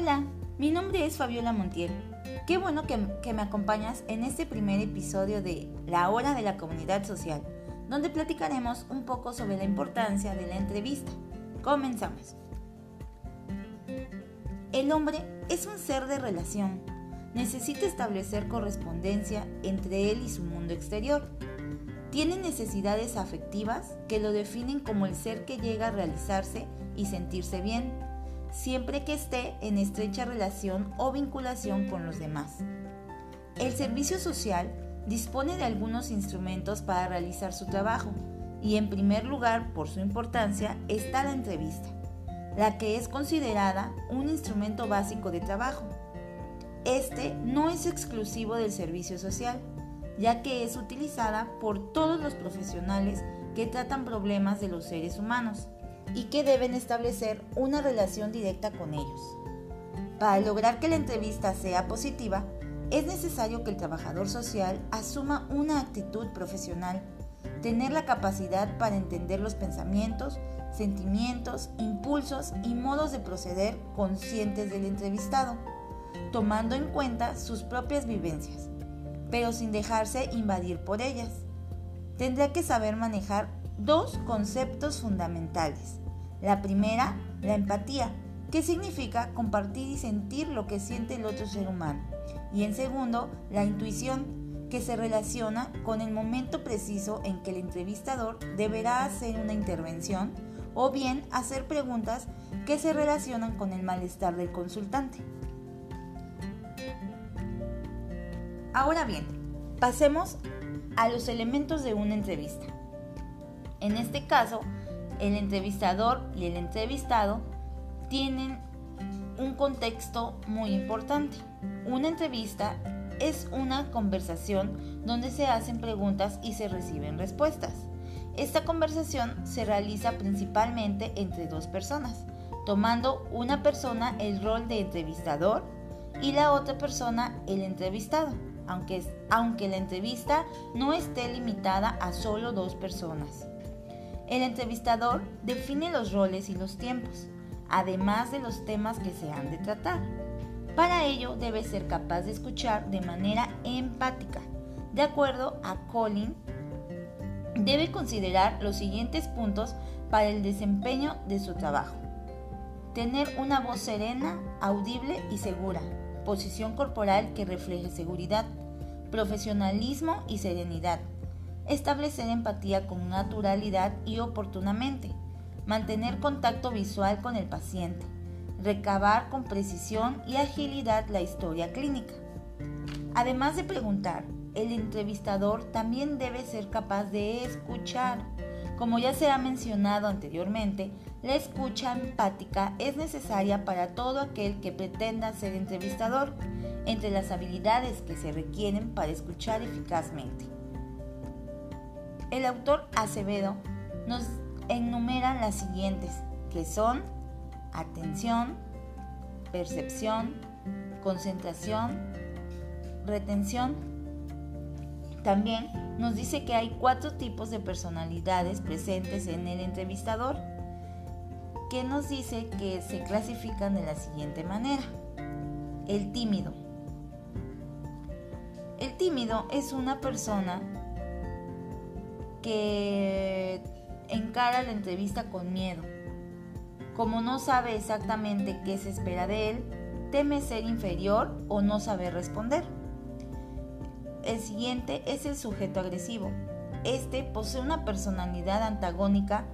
Hola, mi nombre es Fabiola Montiel. Qué bueno que, que, me acompañas en este primer episodio de La Hora de la Comunidad Social, donde platicaremos un poco sobre la importancia de la entrevista. Comenzamos. El hombre es un ser de relación. Necesita establecer correspondencia entre él y su mundo exterior. Tiene necesidades afectivas que lo definen como el ser que llega a realizarse y sentirse bien, siempre que esté en estrecha relación o vinculación con los demás. El servicio social dispone de algunos instrumentos para realizar su trabajo y en primer lugar, por su importancia, está la entrevista, la que es considerada un instrumento básico de trabajo. Este no es exclusivo del servicio social, ya que es utilizada por todos los profesionales que tratan problemas de los seres humanos y que deben establecer una relación directa con ellos. Para lograr que la entrevista sea positiva, es necesario que el trabajador social asuma una actitud profesional, tener la capacidad para entender los pensamientos, sentimientos, impulsos y modos de proceder conscientes del entrevistado, tomando en cuenta sus propias vivencias pero sin dejarse invadir por ellas. Tendrá que saber manejar dos conceptos fundamentales. La primera, la empatía, que significa compartir y sentir lo que siente el otro ser humano. Y en segundo, la intuición, que se relaciona con el momento preciso en que el entrevistador deberá hacer una intervención o bien hacer preguntas que se relacionan con el malestar del consultante. Ahora bien, pasemos a los elementos de una entrevista. En este caso, el entrevistador y el entrevistado tienen un contexto muy importante. Una entrevista es una conversación donde se hacen preguntas y se reciben respuestas. Esta conversación se realiza principalmente entre dos personas, tomando una persona el rol de entrevistador y la otra persona el entrevistado aunque, aunque la entrevista no esté limitada a solo dos personas. El entrevistador define los roles y los tiempos, además de los temas que se han de tratar. Para ello debe ser capaz de escuchar de manera empática. De acuerdo a Colin, debe considerar los siguientes puntos para el desempeño de su trabajo. Tener una voz serena, audible y segura. Posición corporal que refleje seguridad profesionalismo y serenidad, establecer empatía con naturalidad y oportunamente, mantener contacto visual con el paciente, recabar con precisión y agilidad la historia clínica. Además de preguntar, el entrevistador también debe ser capaz de escuchar. Como ya se ha mencionado anteriormente, la escucha empática es necesaria para todo aquel que pretenda ser entrevistador entre las habilidades que se requieren para escuchar eficazmente. El autor Acevedo nos enumera las siguientes, que son atención, percepción, concentración, retención. También nos dice que hay cuatro tipos de personalidades presentes en el entrevistador, que nos dice que se clasifican de la siguiente manera. El tímido, el tímido es una persona que encara la entrevista con miedo. Como no sabe exactamente qué se espera de él, teme ser inferior o no saber responder. El siguiente es el sujeto agresivo. Este posee una personalidad antagónica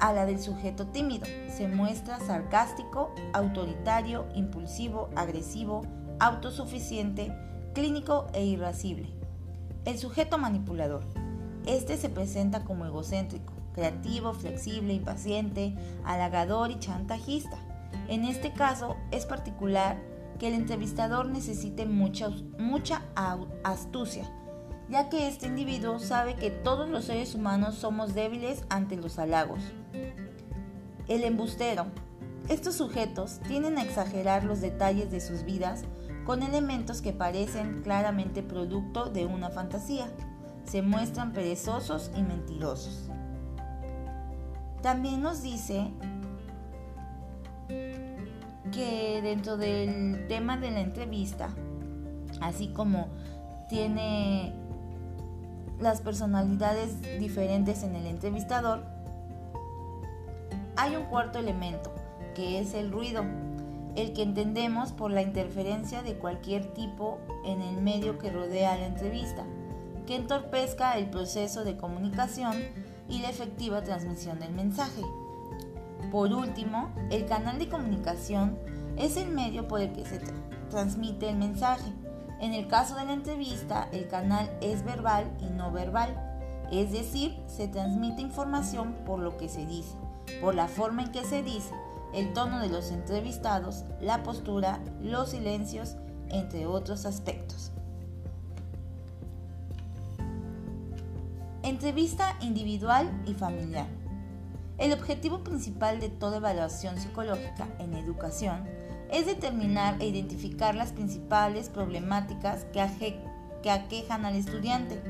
a la del sujeto tímido. Se muestra sarcástico, autoritario, impulsivo, agresivo, autosuficiente, clínico e irascible. El sujeto manipulador. Este se presenta como egocéntrico, creativo, flexible, impaciente, halagador y chantajista. En este caso es particular que el entrevistador necesite mucha, astucia, ya que este individuo sabe que todos los seres humanos somos débiles ante los halagos. El embustero. Estos sujetos tienden a exagerar los detalles de sus vidas con elementos que parecen claramente producto de una fantasía. Se muestran perezosos y mentirosos. También nos dice que dentro del tema de la entrevista, así como tiene las personalidades diferentes en el entrevistador, hay un cuarto elemento, que es el ruido, el que entendemos por la interferencia de cualquier tipo en el medio que rodea la entrevista, que entorpezca el proceso de comunicación y la efectiva transmisión del mensaje. Por último, el canal de comunicación es el medio por el que se transmite el mensaje. En el caso de la entrevista, el canal es verbal y no verbal, es decir, se transmite información por lo que se dice, por la forma en que se dice, el tono de los entrevistados, la postura, los silencios, entre otros aspectos. Entrevista individual y familiar. El objetivo principal de toda evaluación psicológica en educación es determinar e identificar las principales problemáticas que, que, aquejan al estudiante.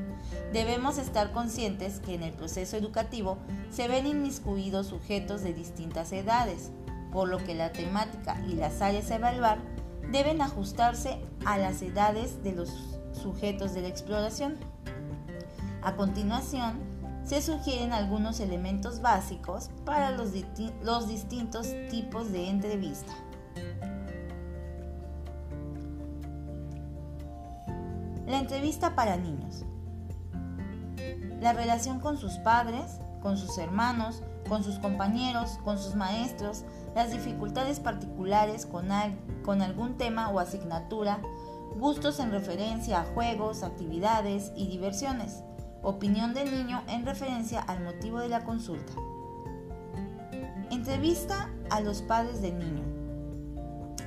Debemos estar conscientes que en el proceso educativo se ven inmiscuidos sujetos de distintas edades, por lo que la temática y las áreas a evaluar deben ajustarse a las edades de los sujetos de la exploración. A continuación, se sugieren algunos elementos básicos para los, los distintos tipos de entrevista. La entrevista para niños. La relación con sus padres, con sus hermanos, con sus compañeros, con sus maestros, las dificultades particulares con, con algún tema o asignatura, gustos en referencia a juegos, actividades y diversiones Opinión del niño en referencia al motivo de la consulta. Entrevista a los padres del niño.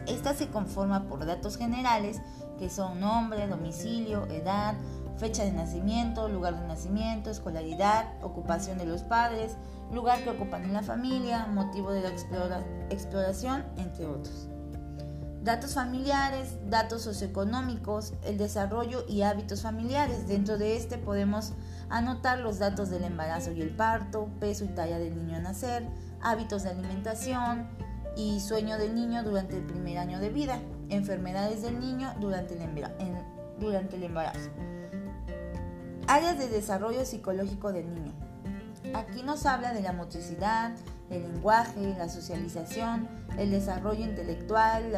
Esta se conforma por datos generales que son nombre, domicilio, edad, fecha de nacimiento, lugar de nacimiento, escolaridad, ocupación de los padres, lugar que ocupan en la familia, motivo de la exploración, entre otros. Datos familiares, datos socioeconómicos, el desarrollo y hábitos familiares. Dentro de este podemos anotar los datos del embarazo y el parto, peso y talla del niño a nacer, hábitos de alimentación y sueño del niño durante el primer año de vida, enfermedades del niño durante el, embarazo. Áreas de desarrollo psicológico del niño. Aquí nos habla de la motricidad, el lenguaje, la socialización, el desarrollo intelectual,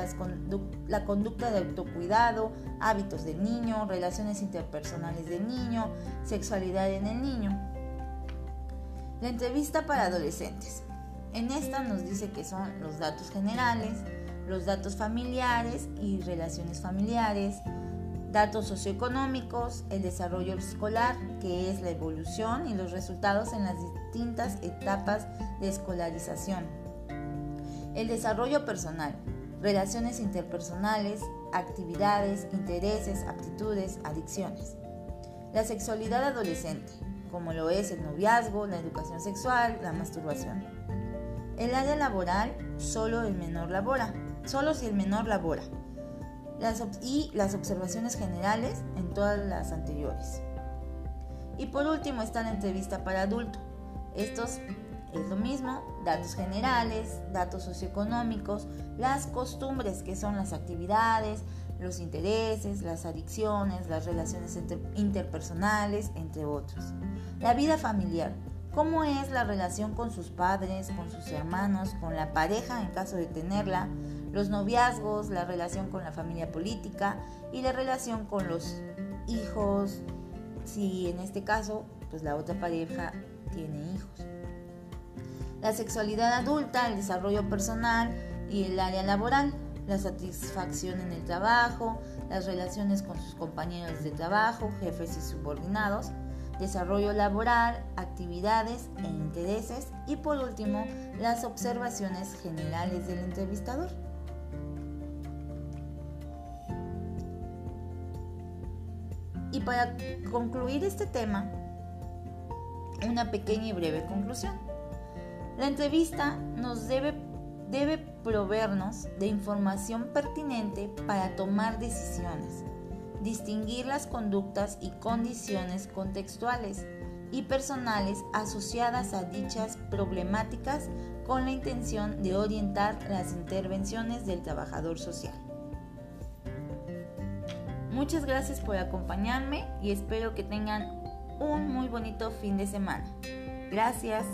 la conducta de autocuidado, hábitos del niño, relaciones interpersonales del niño, sexualidad en el niño. La entrevista para adolescentes. En esta nos dice que son los datos generales, los datos familiares y relaciones familiares, datos socioeconómicos, el desarrollo escolar, que es la evolución y los resultados en las distintas etapas de escolarización. El desarrollo personal, relaciones interpersonales, actividades, intereses, aptitudes, adicciones. La sexualidad adolescente, como lo es el noviazgo, la educación sexual, la masturbación. El área laboral, solo el menor labora, solo si el menor labora y las observaciones generales en todas las anteriores. Y por último está la entrevista para adulto. Estos es lo mismo, datos generales, datos socioeconómicos, las costumbres que son las actividades, los intereses, las adicciones, las relaciones interpersonales, entre otros. La vida familiar, cómo es la relación con sus padres, con sus hermanos, con la pareja en caso de tenerla, los noviazgos, la relación con la familia política y la relación con los hijos, si en este caso pues la otra pareja tiene hijos. La sexualidad adulta, el desarrollo personal y el área laboral, la satisfacción en el trabajo, las relaciones con sus compañeros de trabajo, jefes y subordinados, desarrollo laboral, actividades e intereses y por último las observaciones generales del entrevistador. Para concluir este tema, una pequeña y breve conclusión. La entrevista nos debe, debe proveernos de información pertinente para tomar decisiones, distinguir las conductas y condiciones contextuales, y personales asociadas a dichas problemáticas con la intención de orientar las intervenciones del trabajador social. Muchas gracias por acompañarme y espero que tengan un muy bonito fin de semana. Gracias.